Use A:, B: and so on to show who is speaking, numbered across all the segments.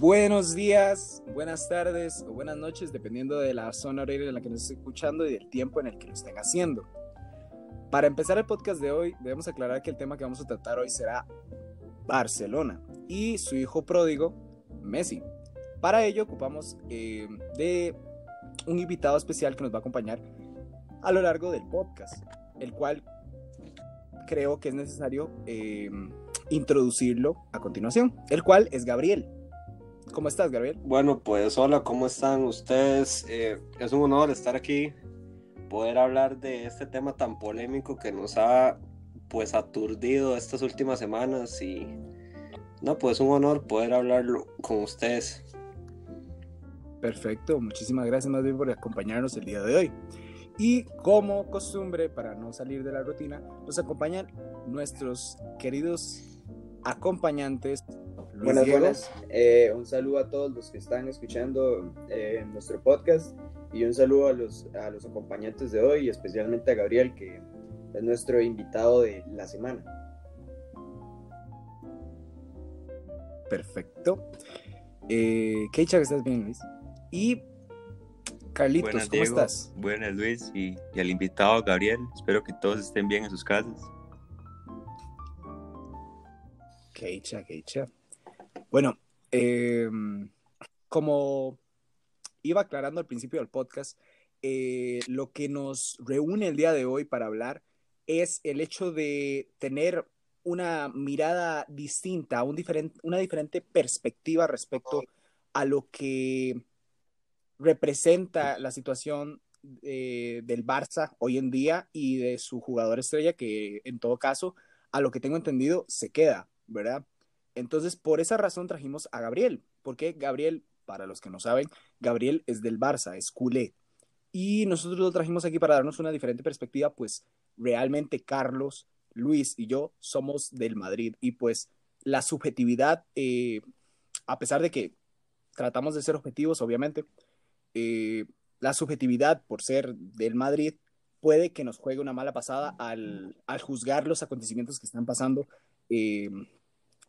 A: Buenos días, buenas tardes o buenas noches, dependiendo de la zona horaria en la que nos esté escuchando y del tiempo en el que lo estén haciendo. Para empezar el podcast de hoy, debemos aclarar que el tema que vamos a tratar hoy será Barcelona y su hijo pródigo, Messi. Para ello ocupamos eh, de un invitado especial que nos va a acompañar a lo largo del podcast, el cual creo que es necesario eh, introducirlo a continuación, el cual es Gabriel. ¿Cómo estás, Gabriel?
B: Bueno, pues hola, ¿cómo están ustedes? Eh, es un honor estar aquí, poder hablar de este tema tan polémico que nos ha pues aturdido estas últimas semanas y no, pues un honor poder hablarlo con ustedes.
A: Perfecto, muchísimas gracias más bien por acompañarnos el día de hoy. Y como costumbre, para no salir de la rutina, nos acompañan nuestros queridos acompañantes
C: Buenas, buenas. Eh, un saludo a todos los que están escuchando eh, nuestro podcast y un saludo a los, a los acompañantes de hoy, especialmente a Gabriel, que es nuestro invitado de la semana.
A: Perfecto. Eh, Keicha, que estás bien, Luis. Y Carlitos, ¿cómo estás?
D: Buenas, Luis, y, y al invitado Gabriel. Espero que todos estén bien en sus casas.
A: Keicha, Keicha. Bueno, em, como iba aclarando al principio del podcast, eh, lo que nos reúne el día de hoy para hablar es el hecho de tener una mirada distinta, un una diferente perspectiva respecto a lo que representa la situación eh, del Barça hoy en día y de su jugador estrella, que en todo caso, a lo que tengo entendido, se queda, ¿verdad? Entonces, por esa razón trajimos a Gabriel, porque Gabriel, para los que no saben, Gabriel es del Barça, es culé. Y nosotros lo trajimos aquí para darnos una diferente perspectiva, pues realmente Carlos, Luis y yo somos del Madrid y pues la subjetividad, eh, a pesar de que tratamos de ser objetivos, obviamente, eh, la subjetividad por ser del Madrid puede que nos juegue una mala pasada al, juzgar los acontecimientos que están pasando eh,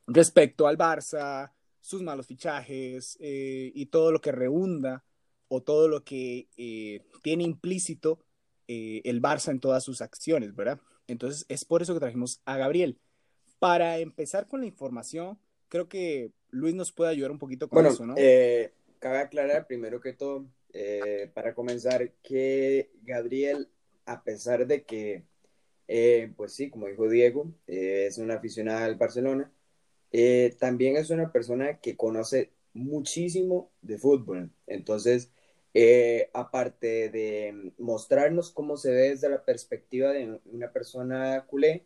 A: respecto al Barça, sus malos fichajes eh, y todo lo que reunda o todo lo que eh, tiene implícito eh, el Barça en todas sus acciones, ¿verdad? Entonces es por eso que trajimos a Gabriel. Para empezar con la información, creo que Luis nos puede ayudar un poquito con eso, ¿no?
C: Cabe aclarar primero que todo, para comenzar, que Gabriel, a pesar de que, pues sí, como dijo Diego, es una aficionada al Barcelona, eh, también es una persona que conoce muchísimo de fútbol. Entonces, eh, aparte de mostrarnos cómo se ve desde la perspectiva de una persona culé,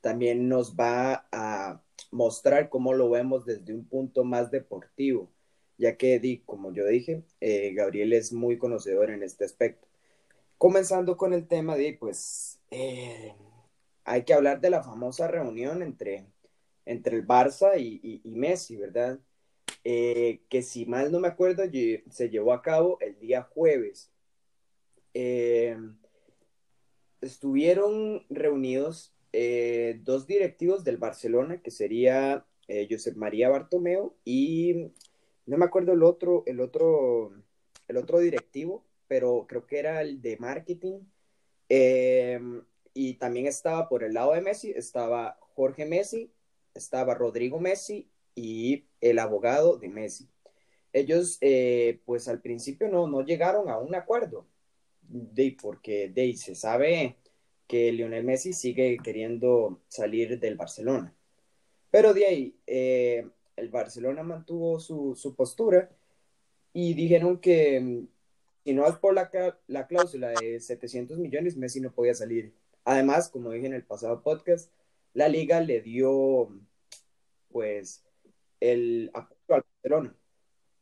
C: también nos va a mostrar cómo lo vemos desde un punto más deportivo, ya que, como yo dije, eh, Gabriel es muy conocedor en este aspecto. Comenzando con el tema de, pues, hay que hablar de la famosa reunión entre entre el Barça y, Messi, ¿verdad? Eh, que si mal no me acuerdo, se llevó a cabo el día jueves. Eh, estuvieron reunidos eh, dos directivos del Barcelona, que sería Josep María Bartomeu y no me acuerdo el otro, el otro, el otro directivo, pero creo que era el de marketing. y también estaba por el lado de Messi, estaba Jorge Messi estaba Rodrigo Messi y el abogado de Messi. Ellos, eh, pues al principio no, no llegaron a un acuerdo, de, porque de, se sabe que Lionel Messi sigue queriendo salir del Barcelona. Pero de ahí, eh, el Barcelona mantuvo su, postura y dijeron que mm, si no es por la, la cláusula de 700 millones, Messi no podía salir. Además, como dije en el pasado podcast, la liga le dio pues el apoyo al Barcelona.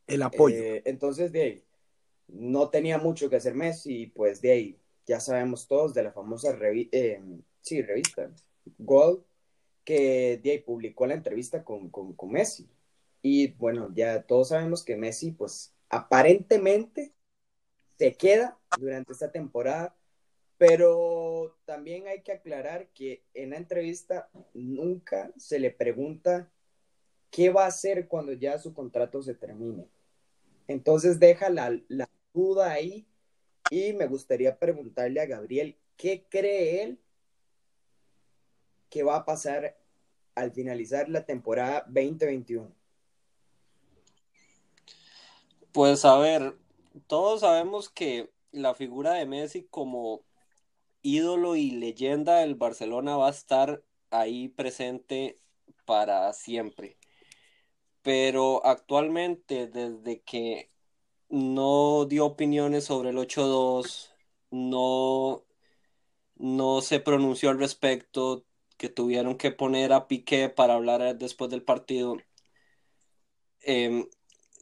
A: El apoyo.
C: Eh, entonces de ahí no tenía mucho que hacer Messi y pues de ahí ya sabemos todos de la famosa eh, sí, revista Gold que de publicó la entrevista con, con, con Messi. Y bueno, ya todos sabemos que Messi pues aparentemente se queda durante esta temporada Pero también hay que aclarar que en la entrevista nunca se le pregunta qué va a hacer cuando ya su contrato se termine. Entonces deja la, la duda ahí y me gustaría preguntarle a Gabriel qué cree él que va a pasar al finalizar la temporada 2021.
B: Pues a ver, todos sabemos que la figura de Messi como ídolo y leyenda del Barcelona va a estar ahí presente para siempre. Pero actualmente, desde que no dio opiniones sobre el 8-2, no, no se pronunció al respecto, que tuvieron que poner a Piqué para hablar después del partido. Em,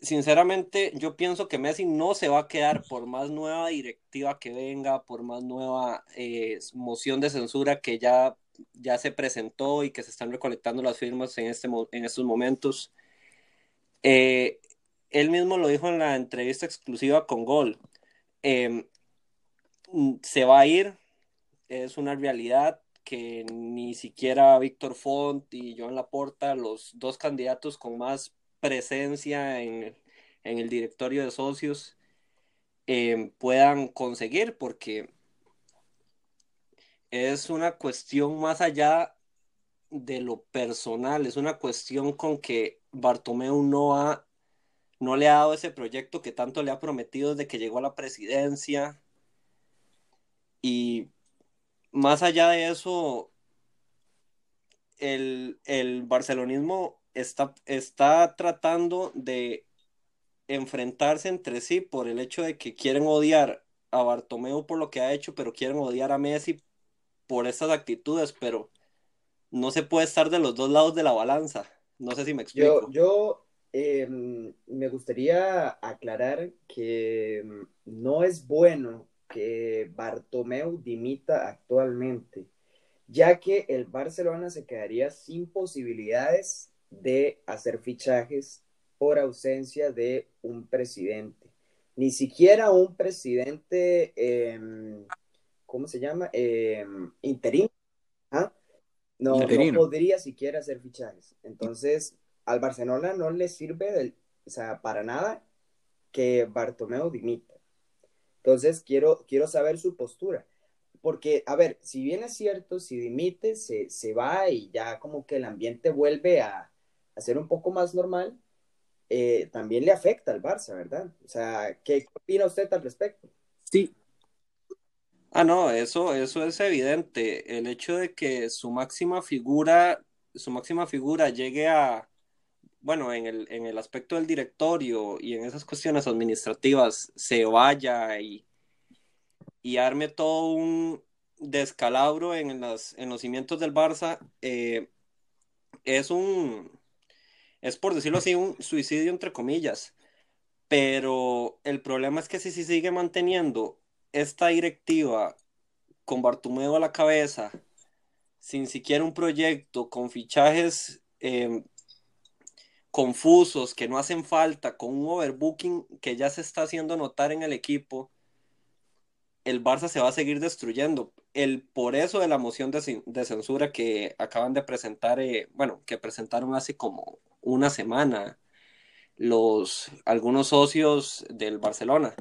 B: sinceramente, yo pienso que Messi no se va a quedar por más nueva directiva que venga, por más nueva eh, moción de censura que ya, ya se presentó y que se están recolectando las firmas en, este, en estos momentos. Eh, él mismo lo dijo en la entrevista exclusiva con Gol. Em, se va a ir, es una realidad que ni siquiera Víctor Font y Joan Laporta, los dos candidatos con más presencia en, el directorio de socios, em, puedan conseguir, porque es una cuestión más allá de lo personal, es una cuestión con que Bartomeu no ha no le ha dado ese proyecto que tanto le ha prometido desde que llegó a la presidencia. Y más allá de eso, el, barcelonismo está, está tratando de enfrentarse entre sí por el hecho de que quieren odiar a Bartomeu por lo que ha hecho, pero quieren odiar a Messi por estas actitudes, pero no se puede estar de los dos lados de la balanza. No sé si me explico.
C: Yo, eh, me gustaría aclarar que no es bueno que Bartomeu dimita actualmente, ya que el Barcelona se quedaría sin posibilidades de hacer fichajes por ausencia de un presidente. Ni siquiera un presidente, eh, ¿cómo se llama? Eh, interino. ¿ah? No, no, podría siquiera hacer fichajes. Entonces, al Barcelona no le sirve del, o sea, para nada que Bartomeu dimita. Entonces, quiero, quiero saber su postura. Porque, a ver, si bien es cierto, si dimite, se, se va y ya como que el ambiente vuelve a, a ser un poco más normal, eh, también le afecta al Barça, ¿verdad? O sea, ¿qué opina usted al respecto?
A: Sí.
B: Ah, no, eso, eso es evidente. El hecho de que su máxima figura, su máxima figura llegue a, bueno, en el, en el aspecto del directorio y en esas cuestiones administrativas se vaya y, y arme todo un descalabro en, las, en los cimientos del Barça, eh, es un, es por decirlo así, un suicidio entre comillas. Pero el problema es que si se sigue manteniendo esta directiva con Bartumeo a la cabeza, sin siquiera un proyecto, con fichajes eh, confusos, que no hacen falta, con un overbooking que ya se está haciendo notar en el equipo, el Barça se va a seguir destruyendo. El, por eso de la moción de, censura que acaban de presentar, eh, bueno, que presentaron hace como una semana los algunos socios del Barcelona.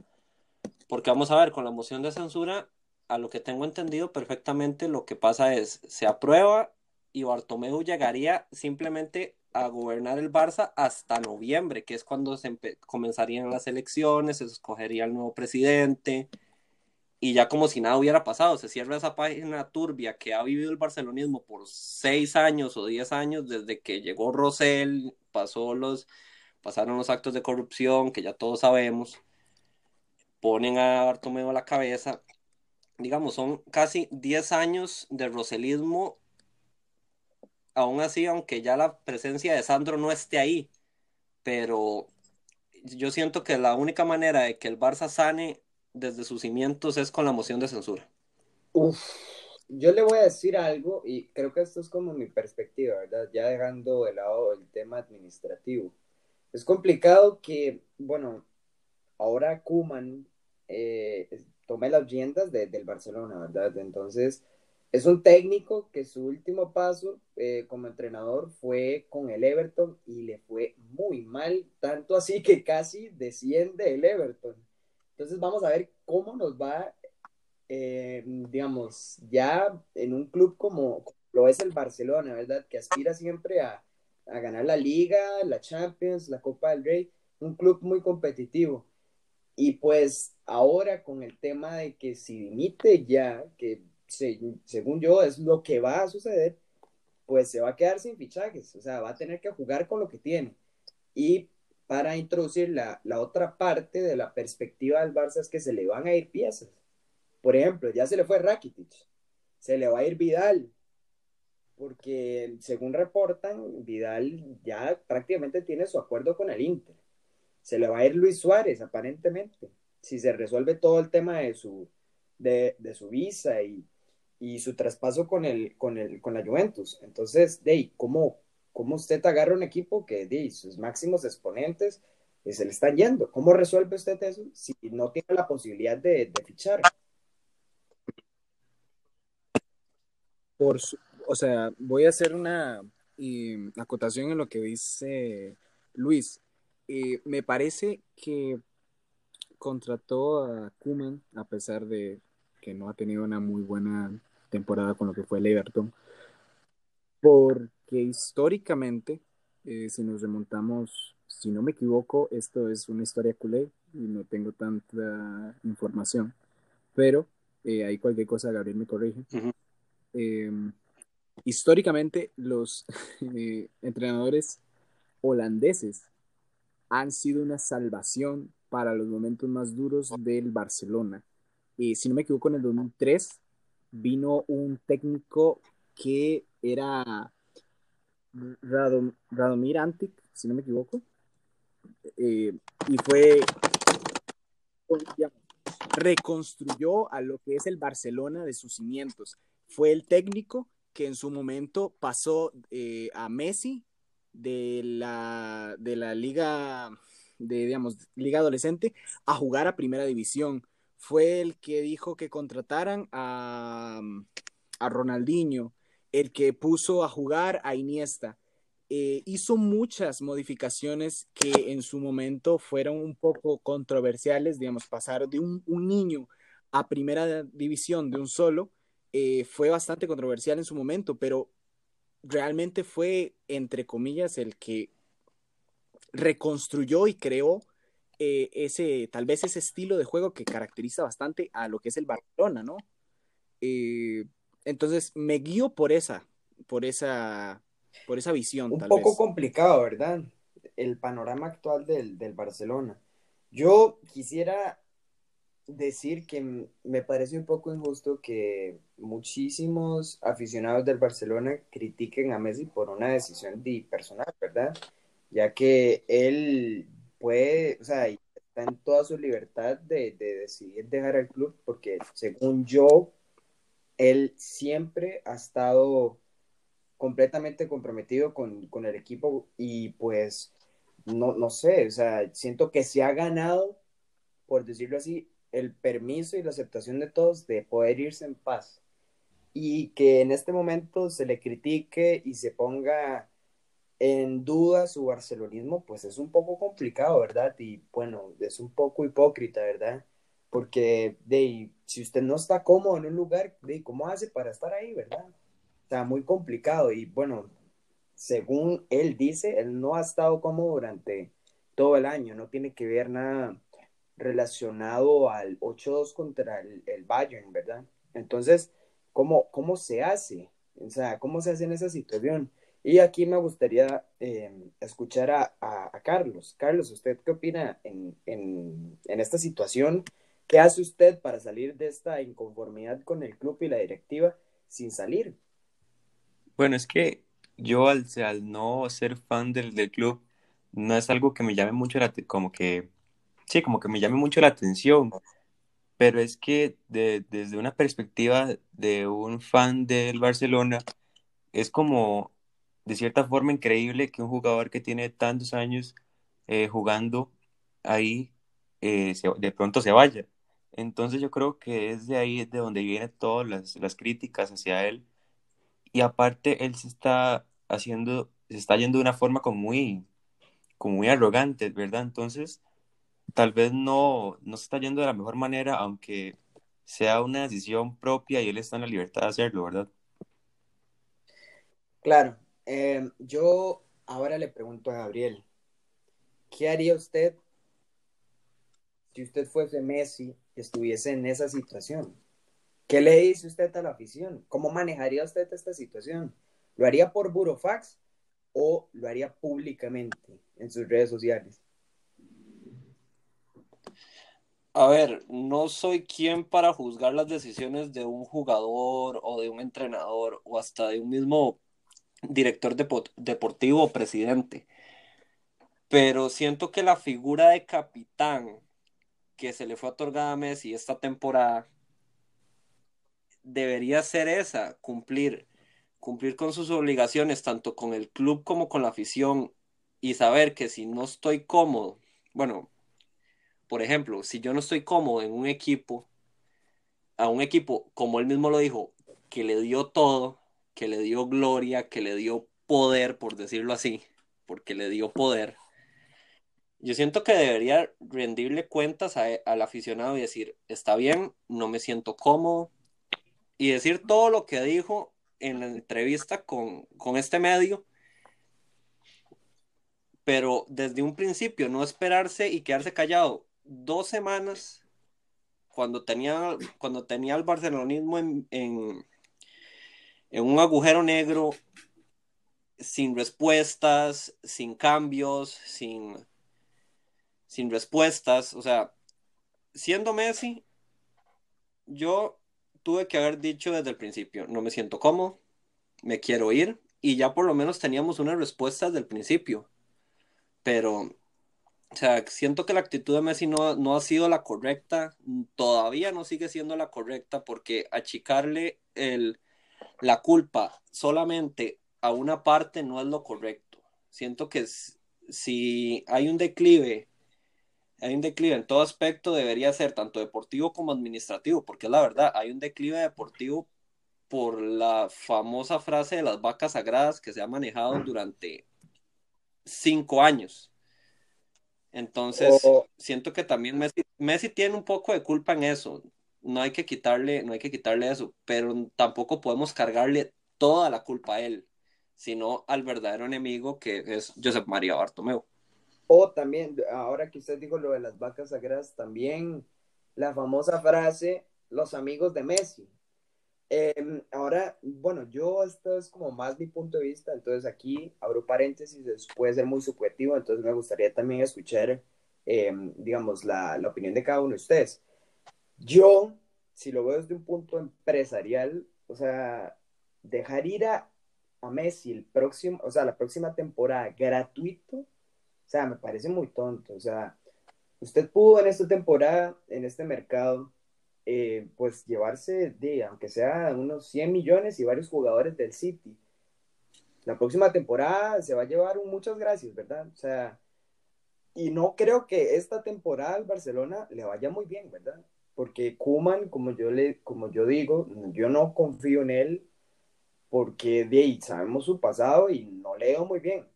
B: Porque vamos a ver, con la moción de censura, a lo que tengo entendido perfectamente, lo que pasa es, se aprueba y Bartomeu llegaría simplemente a gobernar el Barça hasta noviembre, que es cuando comenzarían las elecciones, se escogería el nuevo presidente, y ya como si nada hubiera pasado, se cierra esa página turbia que ha vivido el barcelonismo por seis años o diez años, desde que llegó Rosell, pasó los, pasaron los actos de corrupción, que ya todos sabemos, ponen a Bartomeu a la cabeza, digamos, son casi diez años de roselismo aún así, aunque ya la presencia de Sandro no esté ahí, pero yo siento que la única manera de que el Barça sane desde sus cimientos es con la moción de censura.
C: Uf, yo le voy a decir algo y creo que esto es como mi perspectiva, ¿verdad? Ya dejando de lado el tema administrativo. Es complicado que, bueno, ahora Kuman eh, tome las riendas del Barcelona, ¿verdad? Entonces, es un técnico que su último paso eh, como entrenador fue con el Everton y le fue muy mal, tanto así que casi desciende el Everton. Entonces vamos a ver cómo nos va, eh, digamos, ya en un club como lo es el Barcelona, ¿verdad? Que aspira siempre a, a ganar la liga, la Champions, la Copa del Rey, un club muy competitivo. Y pues ahora con el tema de que si dimite ya, que según yo es lo que va a suceder, pues se va a quedar sin fichajes, o sea, va a tener que jugar con lo que tiene. Y para introducir la, la otra parte de la perspectiva del Barça es que se le van a ir piezas. Por ejemplo, ya se le fue Rakitic, se le va a ir Vidal, porque según reportan, Vidal ya prácticamente tiene su acuerdo con el Inter. Se le va a ir Luis Suárez, aparentemente, si se resuelve todo el tema de su, de, su visa y, su traspaso con, el, con, el, con la Juventus. Entonces, de ¿cómo, ¿cómo usted agarra un equipo que de sus máximos exponentes eh, se le están yendo? ¿Cómo resuelve usted eso si no tiene la posibilidad de, fichar?
A: Por su, o sea, voy a hacer una acotación en lo que dice Luis. me parece que contrató a Kuman a pesar de que no ha tenido una muy buena temporada con lo que fue el Everton, porque históricamente, eh, si nos remontamos, si no me equivoco, esto es una historia culé y no tengo tanta información, pero eh, ahí cualquier cosa Gabriel me corrige históricamente los eh, entrenadores holandeses han sido una salvación para los momentos más duros del Barcelona. y si no me equivoco, en el 2003 vino un técnico que era Radomir Antic, si no me equivoco, eh, y fue, reconstruyó a lo que es el Barcelona de sus cimientos. Fue el técnico que en su momento pasó eh, a Messi de la, de la liga, de, digamos, liga adolescente a jugar a primera división. Fue el que dijo que contrataran a, a Ronaldinho, el que puso a jugar a Iniesta. Eh, hizo muchas modificaciones que en su momento fueron un poco controversiales, digamos, pasar de un, un niño a primera división de un solo eh, fue bastante controversial en su momento, pero realmente fue, entre comillas, el que reconstruyó y creó eh, ese, tal vez ese estilo de juego que caracteriza bastante a lo que es el Barcelona, ¿no? Eh, entonces me guío por esa, por esa, por esa visión.
C: Un poco complicado, ¿verdad? El panorama actual del, del Barcelona. Yo quisiera decir que me parece un poco injusto que muchísimos aficionados del Barcelona critiquen a Messi por una decisión de personal, ¿verdad? Ya que él puede, o sea, está en toda su libertad de, decidir dejar el club, porque según yo, él siempre ha estado completamente comprometido con, con el equipo y pues no, no sé, o sea, siento que se ha ganado, por decirlo así, el permiso y la aceptación de todos de poder irse en paz. Y que en este momento se le critique y se ponga en duda su barcelonismo, pues es un poco complicado, ¿verdad? Y bueno, es un poco hipócrita, ¿verdad? Porque de, si usted no está cómodo en un lugar, de, ¿cómo hace para estar ahí, verdad? Está muy complicado y bueno, según él dice, él no ha estado cómodo durante todo el año, no tiene que ver nada relacionado al 8-2 contra el, Bayern, ¿verdad? Entonces, ¿cómo, ¿cómo se hace? O sea, ¿cómo se hace en esa situación? Y aquí me gustaría em, escuchar a, a, Carlos. Carlos, ¿usted qué opina en, en, en, esta situación? ¿Qué hace usted para salir de esta inconformidad con el club y la directiva sin salir?
D: Bueno, es que yo al, al no ser fan del, del, club, no es algo que me llame mucho la, como que sí, como que me llame mucho la atención, pero es que desde una perspectiva de un fan del Barcelona, es como de cierta forma increíble que un jugador que tiene tantos años eh, jugando ahí eh, de pronto se vaya. Entonces yo creo que es de ahí de donde vienen todas las, las críticas hacia él. Y aparte él se está haciendo, se está yendo de una forma como muy, como muy arrogante, ¿verdad? Entonces, tal vez no, no se está yendo de la mejor manera, aunque sea una decisión propia y él está en la libertad de hacerlo, ¿verdad?
C: Claro, eh, yo ahora le pregunto a Gabriel, ¿qué haría usted si usted fuese Messi y estuviese en esa situación? ¿Qué le dice usted a la afición? ¿Cómo manejaría usted esta situación? ¿Lo haría por burofax o lo haría públicamente en sus redes sociales?
B: A ver, no soy quien para juzgar las decisiones de un jugador o de un entrenador o hasta de un mismo director depo- deportivo o presidente, pero siento que la figura de capitán que se le fue otorgada a Messi esta temporada debería ser esa, cumplir, cumplir con sus obligaciones tanto con el club como con la afición y saber que si no estoy cómodo, bueno, por ejemplo, si yo no estoy cómodo en un equipo, a un equipo, como él mismo lo dijo, que le dio todo, que le dio gloria, que le dio poder, por decirlo así, porque le dio poder. Yo siento que debería rendirle cuentas al aficionado y decir, está bien, no me siento cómodo, y decir todo lo que dijo en la entrevista con, con este medio, pero desde un principio no esperarse y quedarse callado dos semanas cuando tenía, cuando tenía el barcelonismo en, en un agujero negro, sin respuestas, sin cambios, sin, sin respuestas. O sea, siendo Messi, yo tuve que haber dicho desde el principio, no me siento cómodo, me quiero ir, y ya por lo menos teníamos una respuesta desde el principio. Pero, o sea, siento que la actitud de Messi no, no ha sido la correcta, todavía no sigue siendo la correcta, porque achicarle el, la culpa solamente a una parte no es lo correcto. Siento que si hay un declive, hay un declive en todo aspecto, debería ser tanto deportivo como administrativo, porque es la verdad, hay un declive deportivo por la famosa frase de las vacas sagradas que se ha manejado durante cinco años. Entonces, siento que también Messi, Messi tiene un poco de culpa en eso. No hay que quitarle, no hay que quitarle eso, pero tampoco podemos cargarle toda la culpa a él, sino al verdadero enemigo que es Josep María Bartomeu.
C: o también, ahora que usted dijo lo de las vacas sagradas, también la famosa frase, los amigos de Messi. Eh, ahora, bueno, yo esto es como más mi punto de vista, entonces aquí abro paréntesis, es- puede ser muy subjetivo, entonces me gustaría también escuchar, eh, digamos, la, la opinión de cada uno de ustedes. Yo, si lo veo desde un punto empresarial, o sea, dejar ir a, Messi el próximo, o sea, la próxima temporada gratuito, o sea, me parece muy tonto, o sea, usted pudo en esta temporada, en este mercado, eh, pues llevarse de, aunque sea unos 100 millones y varios jugadores del City. La próxima temporada se va a llevar un muchas gracias, ¿verdad? O sea, y no creo que esta temporada al Barcelona le vaya muy bien, ¿verdad? Porque Kuman, como yo le, como yo digo, yo no confío en él porque de ahí sabemos su pasado y no le muy bien.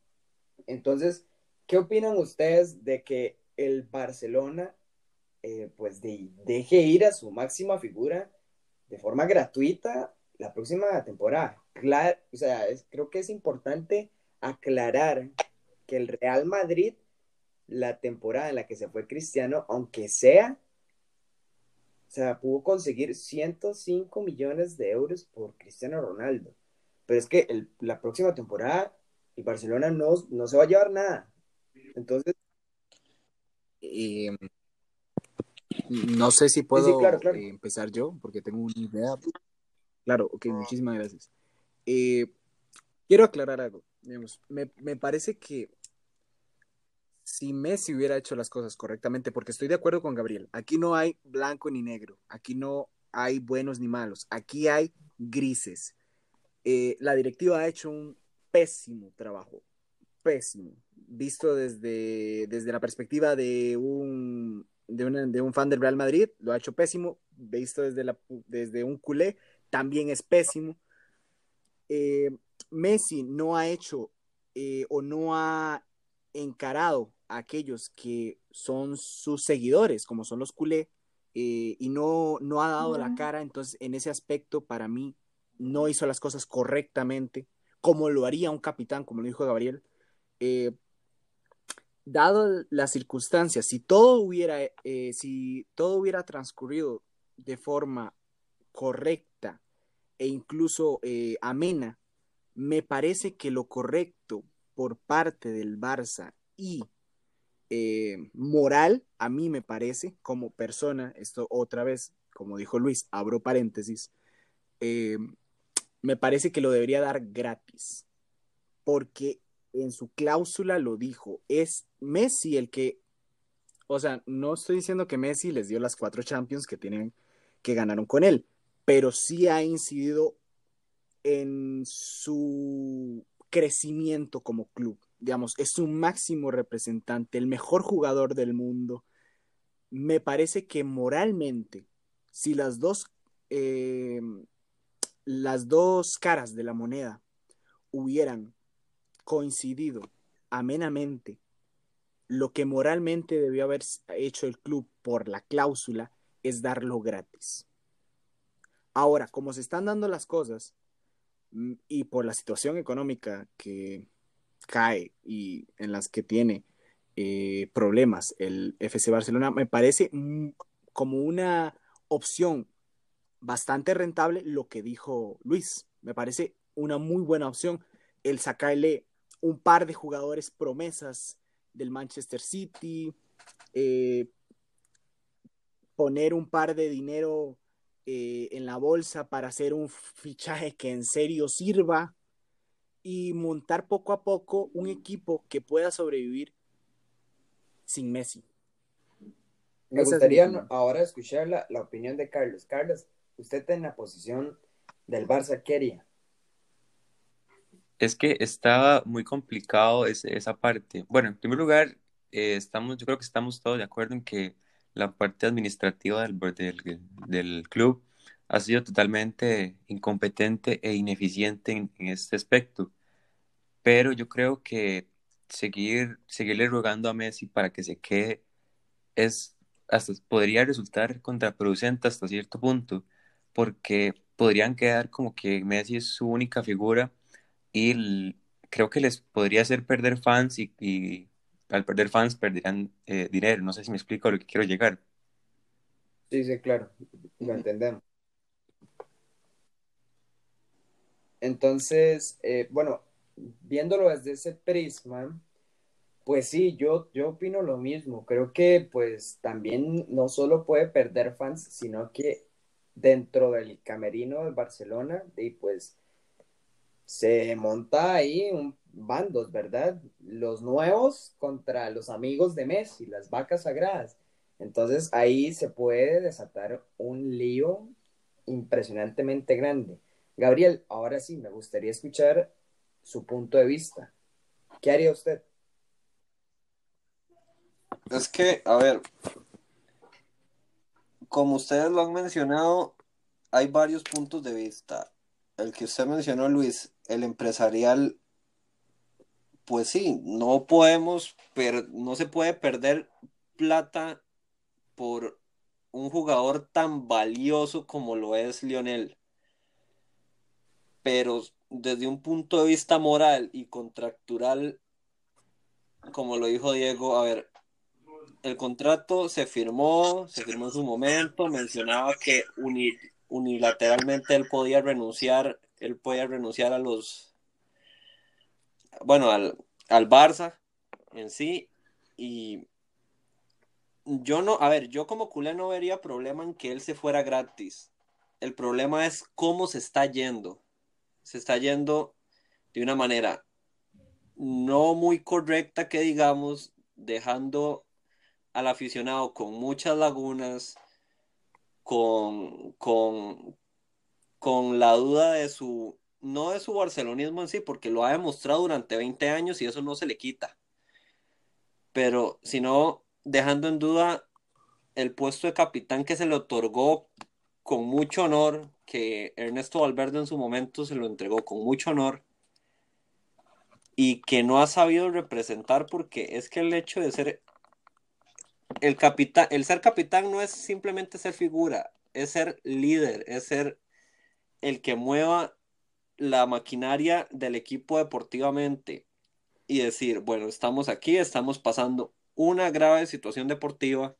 C: Entonces, ¿qué opinan ustedes de que el Barcelona eh, pues de, deje ir a su máxima figura de forma gratuita la próxima temporada? Claro, o sea, es- creo que es importante aclarar que el Real Madrid, la temporada en la que se fue Cristiano, aunque sea, sea, pudo conseguir 105 millones de euros por Cristiano Ronaldo. Pero es que el- la próxima temporada el Barcelona no, no se va a llevar nada. Entonces,
A: Eh, no sé si
C: sí,
A: puedo
C: sí, claro, claro.
A: eh, empezar yo, porque tengo una idea. Claro, ok, muchísimas gracias. Eh, quiero aclarar algo. Digamos, me, me parece que si Messi hubiera hecho las cosas correctamente, porque estoy de acuerdo con Gabriel, aquí no hay blanco ni negro, aquí no hay buenos ni malos, aquí hay grises. Eh, la directiva ha hecho un pésimo trabajo, pésimo, visto desde, desde la perspectiva de un de, de un fan del Real Madrid, lo ha hecho pésimo, visto desde, la, desde un culé, también es pésimo. Eh, Messi no ha hecho eh, o no ha encarado aquellos que son sus seguidores, como son los culé, eh, y no, no ha dado la cara, entonces en ese aspecto para mí no hizo las cosas correctamente, como lo haría un capitán, como lo dijo Gabriel. Eh, dado las circunstancias, si todo hubiera, eh, si todo hubiera transcurrido de forma correcta e incluso eh, amena, me parece que lo correcto por parte del Barça y eh, moral, a mí me parece, como persona, esto otra vez, como dijo Luis, abro paréntesis, me parece que lo debería dar gratis, porque en su cláusula lo dijo, es Messi el que, o sea, no estoy diciendo que Messi les dio las cuatro Champions que tienen, que ganaron con él, pero sí ha incidido en su crecimiento como club. Digamos, es su máximo representante, el mejor jugador del mundo. Me parece que moralmente, si las dos, eh, las dos caras de la moneda hubieran coincidido amenamente lo que moralmente debió haber hecho el club por la cláusula es darlo gratis. Ahora, como se están dando las cosas mm, y por la situación económica que cae y en las que tiene eh, problemas el FC Barcelona, me parece como una opción bastante rentable lo que dijo Luis. Me parece una muy buena opción el sacarle un par de jugadores promesas del Manchester City, eh, poner un par de dinero eh, en la bolsa para hacer un fichaje que en serio sirva y montar poco a poco un equipo que pueda sobrevivir sin Messi.
C: Me gustaría ahora escuchar la, la, opinión de Carlos. Carlos, usted está en la posición del Barça, ¿qué haría?
D: Es que estaba muy complicado esa parte. Bueno, en primer lugar, eh, estamos, yo creo que estamos todos de acuerdo en que la parte administrativa del, del, del club ha sido totalmente incompetente e ineficiente en, este aspecto. Pero yo creo que seguir, seguirle rogando a Messi para que se quede es hasta podría resultar contraproducente hasta cierto punto, porque podrían quedar como que Messi es su única figura y creo que les podría hacer perder fans y, al perder fans perderán eh, dinero. No sé si me explico a lo que quiero llegar.
C: Sí, sí, claro, lo entendemos. Entonces, eh, bueno, viéndolo desde ese prisma, pues sí, yo, yo opino lo mismo. Creo que pues también no solo puede perder fans, sino que dentro del camerino de Barcelona, y pues se monta ahí un bandos, ¿verdad? Los nuevos contra los amigos de Messi, las vacas sagradas. Entonces ahí se puede desatar un lío impresionantemente grande. Gabriel, ahora sí, me gustaría escuchar su punto de vista. ¿Qué haría usted?
B: Es que, a ver, como ustedes lo han mencionado, hay varios puntos de vista. El que usted mencionó, Luis, el empresarial, pues sí, no podemos, pero no se puede perder plata por un jugador tan valioso como lo es Lionel. Pero desde un punto de vista moral y contractual, como lo dijo Diego, a ver, el contrato se firmó, se firmó en su momento, mencionaba que unilateralmente él podía renunciar él podía renunciar a los, bueno, al, al Barça en sí. Y yo no, a ver, yo como culé no vería problema en que él se fuera gratis. El problema es cómo se está yendo. Se está yendo de una manera no muy correcta que digamos, dejando al aficionado con muchas lagunas, con, con, con la duda de su, no de su barcelonismo en sí, porque lo ha demostrado durante 20 años y eso no se le quita, pero sino dejando en duda el puesto de capitán que se le otorgó con mucho honor, que Ernesto Valverde en su momento se lo entregó con mucho honor y que no ha sabido representar porque es que el hecho de ser el capitán, el ser capitán no es simplemente ser figura, es ser líder, es ser el que mueva la maquinaria del equipo deportivamente y decir, bueno, estamos aquí, estamos pasando una grave situación deportiva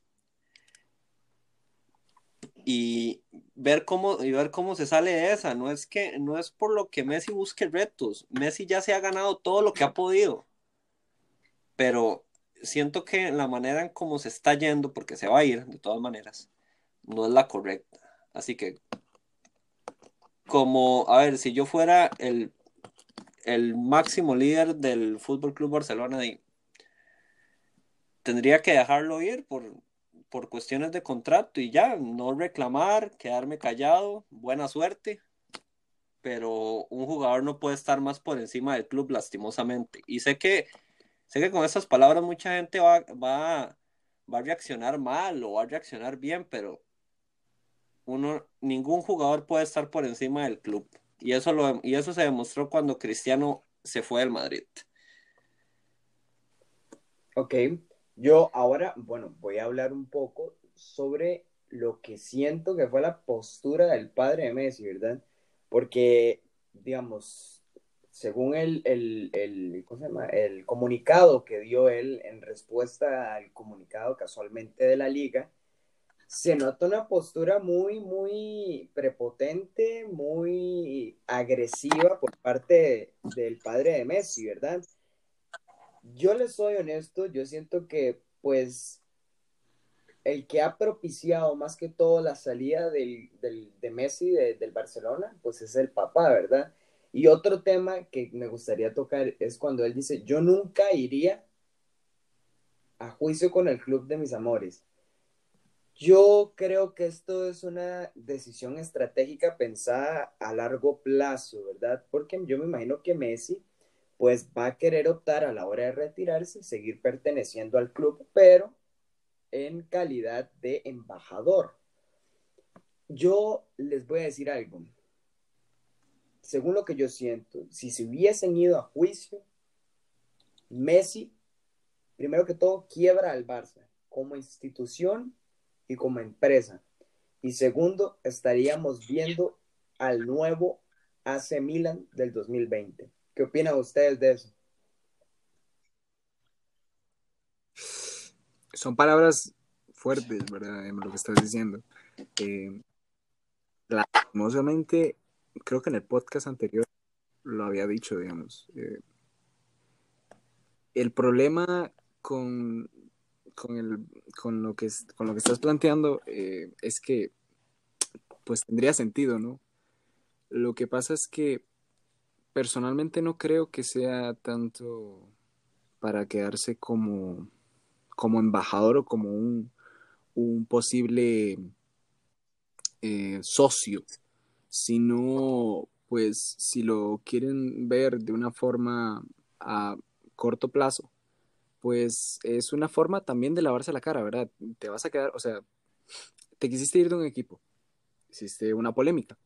B: y ver cómo y ver cómo se sale de esa, no es que no es por lo que Messi busque retos, Messi ya se ha ganado todo lo que ha podido. Pero siento que la manera en cómo se está yendo, porque se va a ir de todas maneras, no es la correcta. Así que, como, a ver, si yo fuera el, el máximo líder del Fútbol Club Barcelona, tendría que dejarlo ir por, por cuestiones de contrato y ya, no reclamar, quedarme callado, buena suerte. Pero un jugador no puede estar más por encima del club, lastimosamente. Y sé que Sé que con esas palabras mucha gente va, va, va a reaccionar mal o va a reaccionar bien, pero uno, ningún jugador puede estar por encima del club. Y eso, lo, y eso se demostró cuando Cristiano se fue del Madrid.
C: Ok, yo ahora, bueno, voy a hablar un poco sobre lo que siento que fue la postura del padre de Messi, ¿verdad? Porque, digamos, según el, el, el, el comunicado que dio él en respuesta al comunicado casualmente de la liga, se nota una postura muy, muy prepotente, muy agresiva por parte del padre de Messi, ¿verdad? Yo le soy honesto, yo siento que pues el que ha propiciado más que todo la salida del, del, de Messi del Barcelona, pues es el papá, ¿verdad? Y otro tema que me gustaría tocar es cuando él dice, yo nunca iría a juicio con el club de mis amores. Yo creo que esto es una decisión estratégica pensada a largo plazo, ¿verdad? Porque yo me imagino que Messi pues va a querer optar a la hora de retirarse, seguir perteneciendo al club, pero en calidad de embajador. Yo les voy a decir algo según lo que yo siento, si se hubiesen ido a juicio, Messi, primero que todo, quiebra al Barça como institución y como empresa. Y segundo, estaríamos viendo al nuevo AC Milan del 2020. ¿Qué opinan ustedes de eso?
A: Son palabras fuertes, ¿verdad? Lo que estás diciendo. Eh, creo que en el podcast anterior lo había dicho, digamos. Eh, el problema con, con, el, con, lo que, con lo que estás planteando eh, es que, pues tendría sentido, ¿no? Lo que pasa es que personalmente no creo que sea tanto para quedarse como, como embajador o como un, un posible eh, socio sino pues si lo quieren ver de una forma a corto plazo, pues es una forma también de lavarse la cara, ¿verdad? Te vas a quedar, o sea, te quisiste ir de un equipo, hiciste una polémica,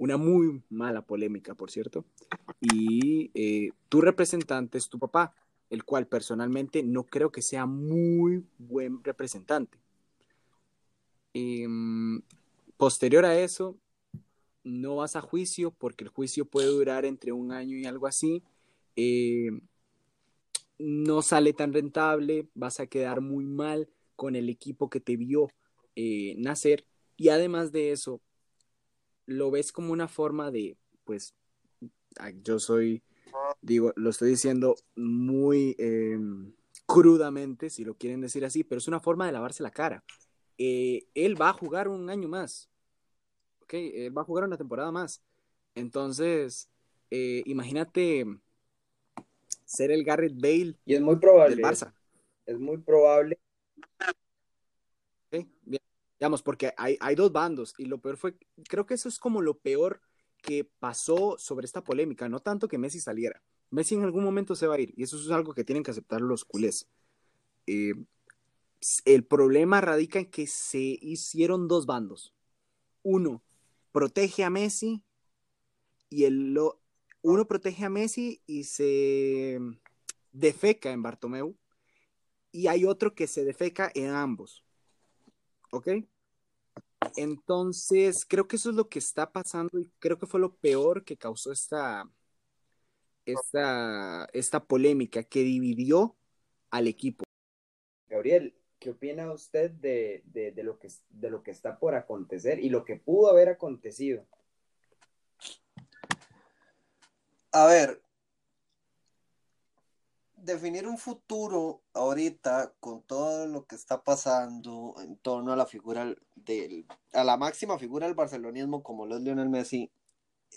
A: una muy mala polémica, por cierto, y eh, tu representante es tu papá, el cual personalmente no creo que sea muy buen representante. Em, posterior a eso, no vas a juicio porque el juicio puede durar entre un año y algo así. Eh, no sale tan rentable, vas a quedar muy mal con el equipo que te vio eh, nacer y además de eso, lo ves como una forma de, pues, yo soy, digo, lo estoy diciendo muy em, crudamente, si lo quieren decir así, pero es una forma de lavarse la cara. Eh, él va a jugar un año más, él va a jugar una temporada más. Entonces, eh, imagínate ser el Garrett Bale
C: y es muy probable,
A: del Barça.
C: Es muy probable.
A: Digamos, porque hay, hay dos bandos y lo peor fue, creo que eso es como lo peor que pasó sobre esta polémica, no tanto que Messi saliera. Messi en algún momento se va a ir y eso es algo que tienen que aceptar los culés. Eh, el problema radica en que se hicieron dos bandos. Uno protege a Messi y el uno protege a Messi y se defeca en Bartomeu y hay otro que se defeca en ambos. ¿Ok? Entonces, creo que eso es lo que está pasando y creo que fue lo peor que causó esta, esta, esta polémica que dividió al equipo.
C: Gabriel, ¿qué opina usted de, lo que, de lo que está por acontecer y lo que pudo haber acontecido?
B: A ver, definir un futuro ahorita con todo lo que está pasando en torno a la figura del, a la máxima figura del barcelonismo como lo es Lionel Messi,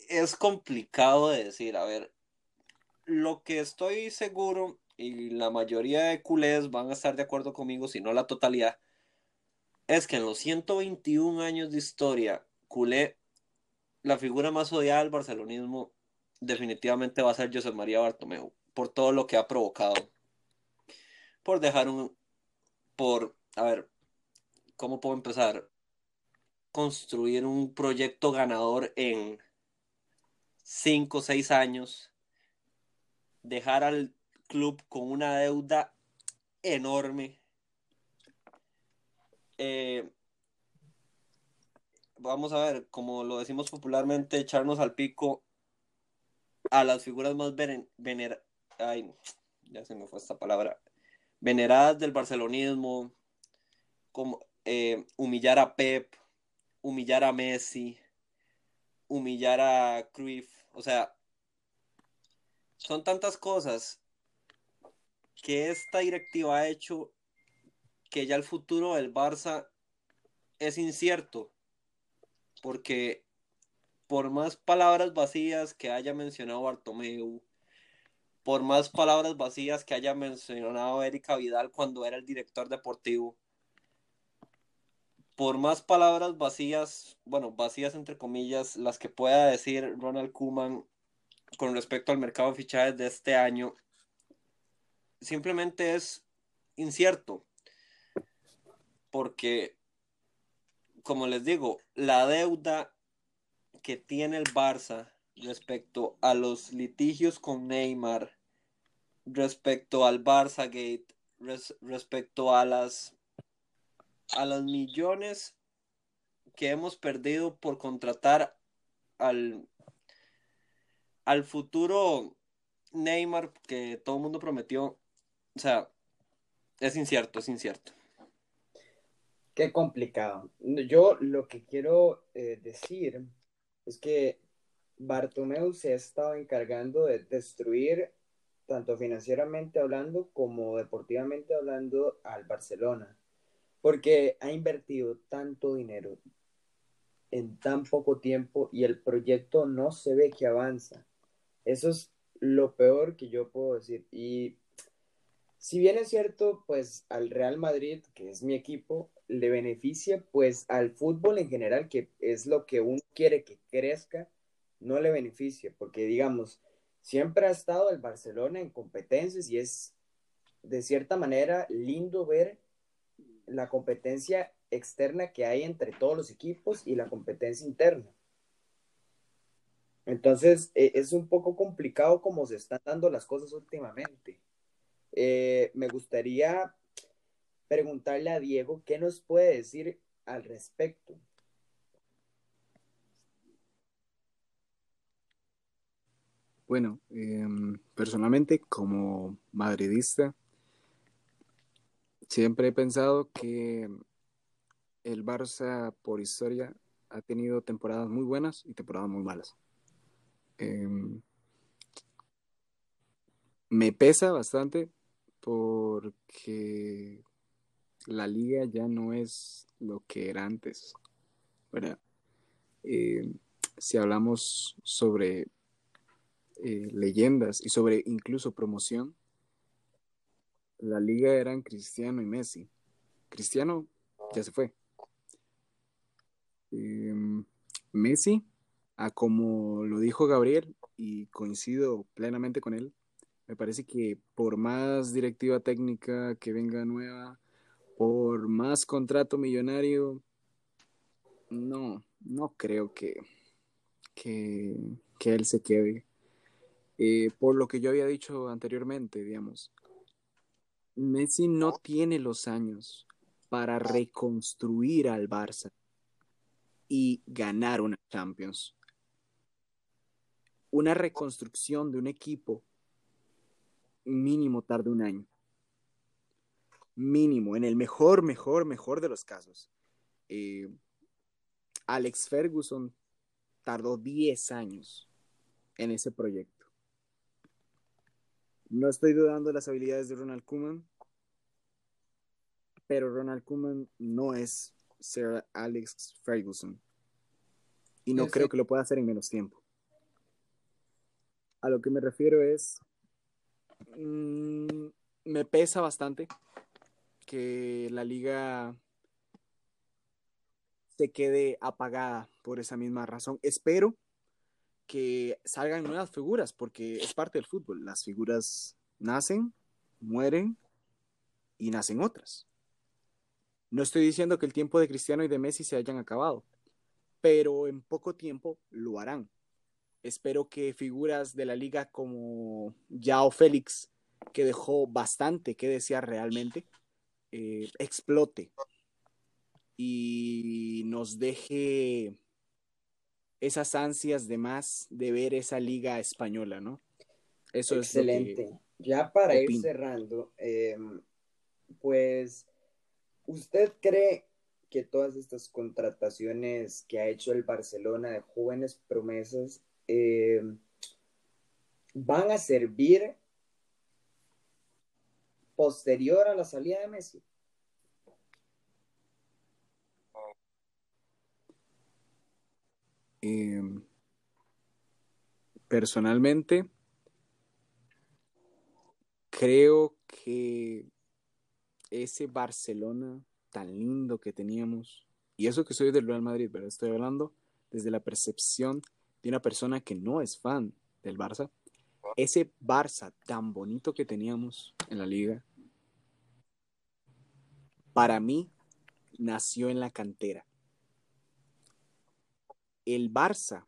B: es complicado de decir. A ver, lo que estoy seguro y la mayoría de culés van a estar de acuerdo conmigo, si no la totalidad, es que en los 121 años de historia, culé, la figura más odiada del barcelonismo definitivamente va a ser José María Bartomeu por todo lo que ha provocado. Por dejar un. Por. A ver, ¿cómo puedo empezar? Construir un proyecto ganador en 5 o 6 años. Dejar al club con una deuda enorme. Eh, vamos a ver, como lo decimos popularmente, echarnos al pico a las figuras más veneradas ay, ya se me fue esta palabra, veneradas del barcelonismo, como eh, humillar a Pep, humillar a Messi, humillar a Cruyff, o sea, son tantas cosas que esta directiva ha hecho que ya el futuro del Barça es incierto, porque por más palabras vacías que haya mencionado Bartomeu, por más palabras vacías que haya mencionado Erika Vidal cuando era el director deportivo, por más palabras vacías, bueno, vacías entre comillas, las que pueda decir Ronald Kuman con respecto al mercado de fichajes de este año, simplemente es incierto. Porque, como les digo, la deuda que tiene el Barça respecto a los litigios con Neymar, respecto al Barça Gate, respecto a las a los millones que hemos perdido por contratar al al futuro Neymar que todo el mundo prometió, o sea, es incierto, es incierto.
C: Qué complicado. Yo lo que quiero eh, decir es que Bartomeu se ha estado encargando de destruir, tanto financieramente hablando como deportivamente hablando, al Barcelona, porque ha invertido tanto dinero en tan poco tiempo y el proyecto no se ve que avanza. Eso es lo peor que yo puedo decir. Y si bien es cierto, pues al Real Madrid, que es mi equipo, le beneficia pues al fútbol en general, que es lo que uno quiere que crezca no le beneficia, porque digamos, siempre ha estado el Barcelona en competencias y es de cierta manera lindo ver la competencia externa que hay entre todos los equipos y la competencia interna. Entonces, e, es un poco complicado como se están dando las cosas últimamente. Eh, me gustaría preguntarle a Diego qué nos puede decir al respecto.
A: Bueno, em, personalmente como madridista, siempre he pensado que el Barça por historia ha tenido temporadas muy buenas y temporadas muy malas. Em, me pesa bastante porque la liga ya no es lo que era antes. Em, si hablamos sobre eh, leyendas y sobre incluso promoción, la liga eran Cristiano y Messi. Cristiano ya se fue. Em, Messi, a como lo dijo Gabriel, y coincido plenamente con él, me parece que por más directiva técnica que venga nueva, por más contrato millonario, no, no creo que, que, que él se quede. Eh, por lo que yo había dicho anteriormente, digamos, Messi no tiene los años para reconstruir al Barça y ganar una Champions. Una reconstrucción de un equipo mínimo tarde un año. Mínimo, en el mejor, mejor, mejor de los casos. Eh, Alex Ferguson tardó 10 años en ese proyecto. No estoy dudando de las habilidades de Ronald Koeman, pero Ronald Koeman no es Sir Alex Ferguson. Y no creo que lo pueda hacer en menos tiempo. A lo que me refiero es, mmm, me pesa bastante que la liga se quede apagada por esa misma razón. Espero que salgan nuevas figuras, porque es parte del fútbol. Las figuras nacen, mueren y nacen otras. No estoy diciendo que el tiempo de Cristiano y de Messi se hayan acabado, pero en poco tiempo lo harán. Espero que figuras de la liga como Yao Félix, que dejó bastante que desear realmente, eh, explote y nos deje esas ansias de más de ver esa liga española, ¿no?
C: Eso Excelente. es Excelente. Ya para ir cerrando, em, pues, ¿usted cree que todas estas contrataciones que ha hecho el Barcelona de jóvenes promesas em, van a servir posterior a la salida de Messi?
A: Em, personalmente, creo que ese Barcelona tan lindo que teníamos, y eso que soy del Real Madrid, pero estoy hablando desde la percepción de una persona que no es fan del Barça, ese Barça tan bonito que teníamos en la liga, para mí nació en la cantera el Barça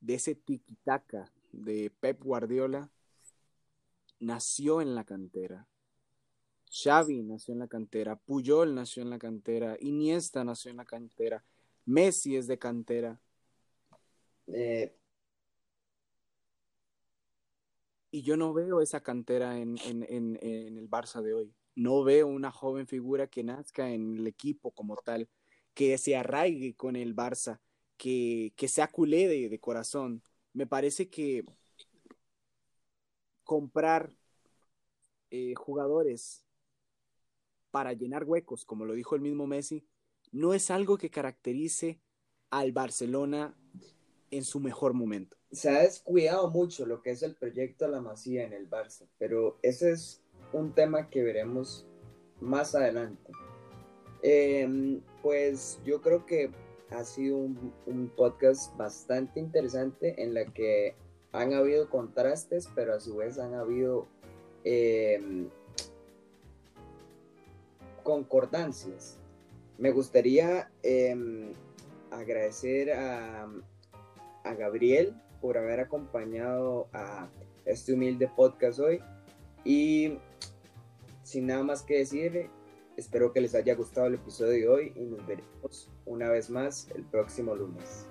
A: de ese tiquitaca de Pep Guardiola nació en la cantera. Xavi nació en la cantera, Puyol nació en la cantera, Iniesta nació en la cantera, Messi es de cantera. Eh, y yo no veo esa cantera en, en, el Barça de hoy. No veo una joven figura que nazca en el equipo como tal que se arraigue con el Barça, que, que sea culé de, corazón. Me parece que comprar eh, jugadores para llenar huecos, como lo dijo el mismo Messi, no es algo que caracterice al Barcelona en su mejor momento.
C: Se ha descuidado mucho lo que es el proyecto La Masía en el Barça, pero ese es un tema que veremos más adelante. Em, pues yo creo que ha sido un, podcast bastante interesante en la que han habido contrastes, pero a su vez han habido em, concordancias. Me gustaría em, agradecer a, a Gabriel por haber acompañado a este humilde podcast hoy y sin nada más que decir, Espero que les haya gustado el episodio de hoy y nos veremos una vez más el próximo lunes.